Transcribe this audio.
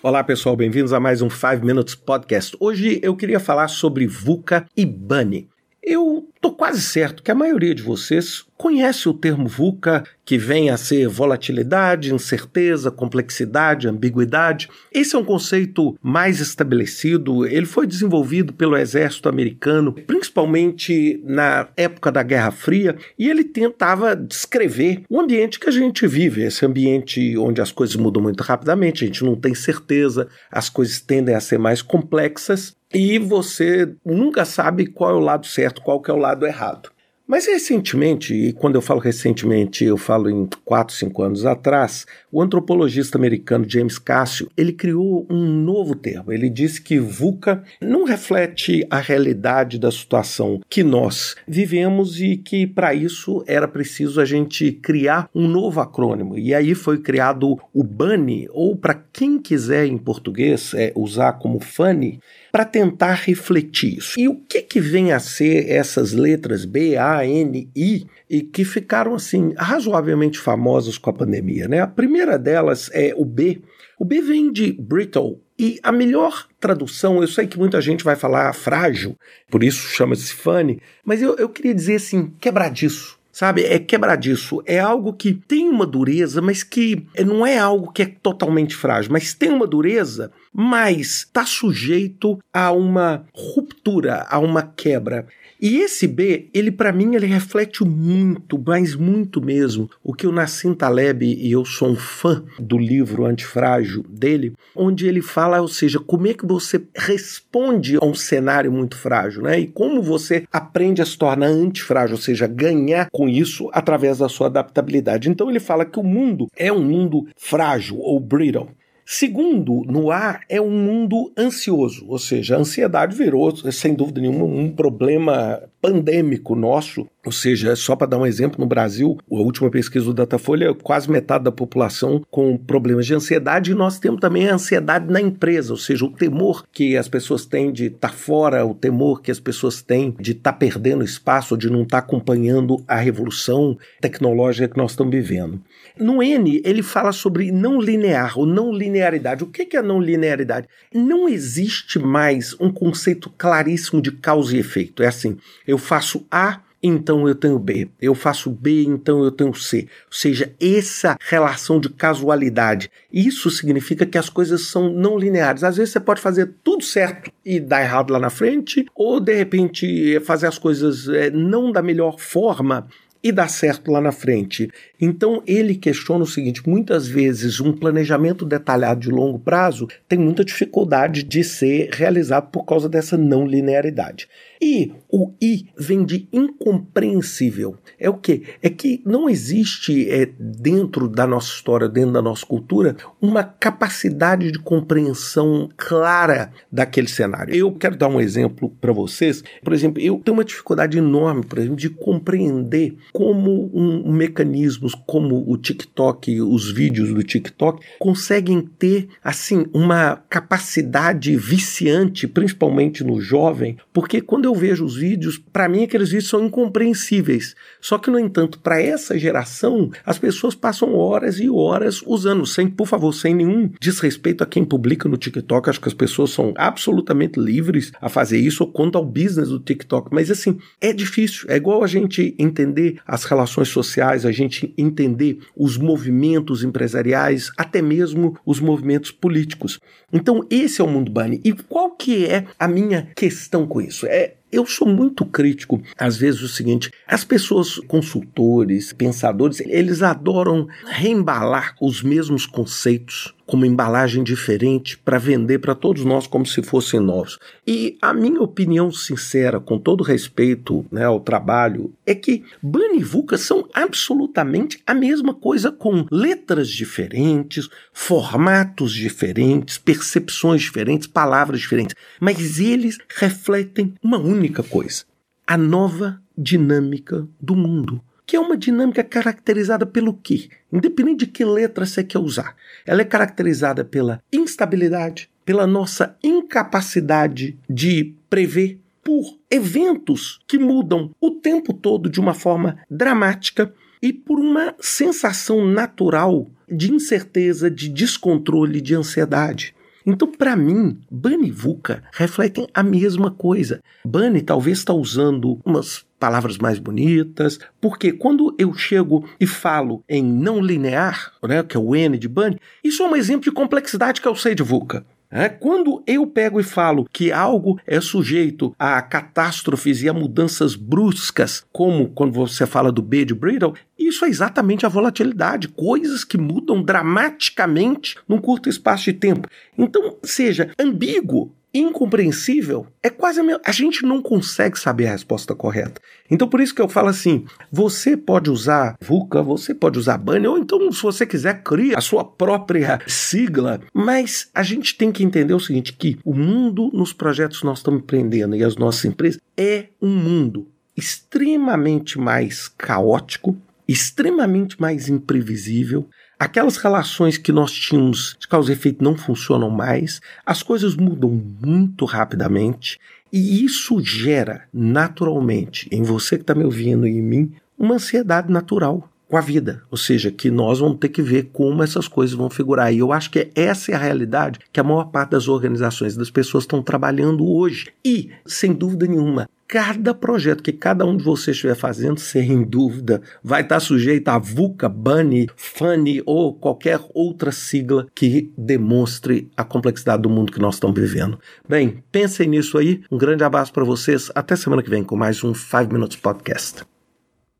Olá pessoal, bem-vindos a mais um 5 Minutes Podcast. Hoje eu queria falar sobre VUCA e Bunny. Eu estou quase certo que a maioria de vocês conhece o termo VUCA, que vem a ser volatilidade, incerteza, complexidade, ambiguidade. Esse é um conceito mais estabelecido, ele foi desenvolvido pelo exército americano, principalmente na época da Guerra Fria, e ele tentava descrever o ambiente que a gente vive, esse ambiente onde as coisas mudam muito rapidamente, a gente não tem certeza, as coisas tendem a ser mais complexas, e você nunca sabe qual é o lado certo, qual é o lado errado. Mas recentemente, e quando eu falo recentemente, eu falo em 4, 5 anos atrás, o antropologista americano James Cassio, ele criou um novo termo. Ele disse que VUCA não reflete a realidade da situação que nós vivemos e que para isso era preciso a gente criar um novo acrônimo. E aí foi criado o BANI, ou para quem quiser em português é, usar como FANI, para tentar refletir isso. E o que, que vem a ser essas letras B, A, N, I e que ficaram assim razoavelmente famosas com a pandemia, né? A primeira delas é o B. O B vem de brittle, e a melhor tradução, eu sei que muita gente vai falar frágil, por isso chama-se funny, mas eu, eu queria dizer assim, quebradiço sabe? É quebradiço. É algo que tem uma dureza, mas que não é algo que é totalmente frágil, mas tem uma dureza, mas está sujeito a uma ruptura, a uma quebra. E esse B, ele para mim, ele reflete muito, mas muito mesmo, o que o Nassim Taleb, e eu sou um fã do livro Antifrágil dele, onde ele fala, ou seja, como é que você responde a um cenário muito frágil, né? E como você aprende a se tornar antifrágil, ou seja, ganhar com isso através da sua adaptabilidade. Então ele fala que o mundo é um mundo frágil ou brittle. Segundo, no ar é um mundo ansioso, ou seja, a ansiedade virou, sem dúvida nenhuma, um problema pandêmico nosso. Ou seja, só para dar um exemplo, no Brasil, a última pesquisa do Datafolha, quase metade da população com problemas de ansiedade, e nós temos também a ansiedade na empresa, ou seja, o temor que as pessoas têm de estar tá fora, o temor que as pessoas têm de estar tá perdendo espaço, de não estar tá acompanhando a revolução tecnológica que nós estamos vivendo. No N, ele fala sobre não linear ou não linearidade. O que é a não linearidade? Não existe mais um conceito claríssimo de causa e efeito. É assim, eu faço A, então eu tenho B. Eu faço B, então eu tenho C. Ou seja, essa relação de casualidade. Isso significa que as coisas são não lineares. Às vezes você pode fazer tudo certo e dar errado lá na frente, ou de repente fazer as coisas é, não da melhor forma e dá certo lá na frente. Então ele questiona o seguinte: muitas vezes um planejamento detalhado de longo prazo tem muita dificuldade de ser realizado por causa dessa não linearidade. E o I vem de incompreensível. É o que? É que não existe é, dentro da nossa história, dentro da nossa cultura, uma capacidade de compreensão clara daquele cenário. Eu quero dar um exemplo para vocês. Por exemplo, eu tenho uma dificuldade enorme, por exemplo, de compreender como um, um mecanismos como o TikTok, os vídeos do TikTok, conseguem ter assim uma capacidade viciante, principalmente no jovem, porque quando eu vejo os vídeos, para mim aqueles vídeos são incompreensíveis. Só que, no entanto, para essa geração, as pessoas passam horas e horas usando, sem, por favor, sem nenhum desrespeito a quem publica no TikTok. Acho que as pessoas são absolutamente livres a fazer isso quanto ao business do TikTok. Mas assim, é difícil. É igual a gente entender as relações sociais, a gente entender os movimentos empresariais, até mesmo os movimentos políticos. Então, esse é o mundo Bunny. E qual que é a minha questão com isso? É eu sou muito crítico, às vezes, o seguinte: as pessoas, consultores, pensadores, eles adoram reembalar os mesmos conceitos com uma embalagem diferente para vender para todos nós como se fossem novos. E a minha opinião sincera, com todo respeito né, ao trabalho, é que Bunny e VUCA são absolutamente a mesma coisa, com letras diferentes, formatos diferentes, percepções diferentes, palavras diferentes, mas eles refletem uma única coisa: a nova dinâmica do mundo que é uma dinâmica caracterizada pelo quê? Independente de que letra você quer usar. Ela é caracterizada pela instabilidade, pela nossa incapacidade de prever, por eventos que mudam o tempo todo de uma forma dramática e por uma sensação natural de incerteza, de descontrole, de ansiedade. Então, para mim, Bunny e VUCA refletem a mesma coisa. Bunny talvez está usando umas palavras mais bonitas, porque quando eu chego e falo em não linear, né, que é o N de Bunny, isso é um exemplo de complexidade que eu sei de VUCA. É, quando eu pego e falo que algo é sujeito a catástrofes e a mudanças bruscas, como quando você fala do B de Brittle, isso é exatamente a volatilidade, coisas que mudam dramaticamente num curto espaço de tempo. Então, seja ambíguo incompreensível, é quase a mesma. A gente não consegue saber a resposta correta. Então, por isso que eu falo assim: você pode usar VUCA, você pode usar Bunny, ou então, se você quiser, cria a sua própria sigla. Mas a gente tem que entender o seguinte: que o mundo nos projetos nós estamos empreendendo e as nossas empresas é um mundo extremamente mais caótico, extremamente mais imprevisível, Aquelas relações que nós tínhamos de causa e efeito não funcionam mais, as coisas mudam muito rapidamente e isso gera naturalmente em você que está me ouvindo e em mim uma ansiedade natural com a vida, ou seja, que nós vamos ter que ver como essas coisas vão figurar. E eu acho que essa é a realidade que a maior parte das organizações, das pessoas estão trabalhando hoje. E, sem dúvida nenhuma, cada projeto que cada um de vocês estiver fazendo, sem dúvida, vai estar sujeito a VUCA, BUNNY, FUNNY ou qualquer outra sigla que demonstre a complexidade do mundo que nós estamos vivendo. Bem, pensem nisso aí. Um grande abraço para vocês. Até semana que vem com mais um 5 Minutes Podcast.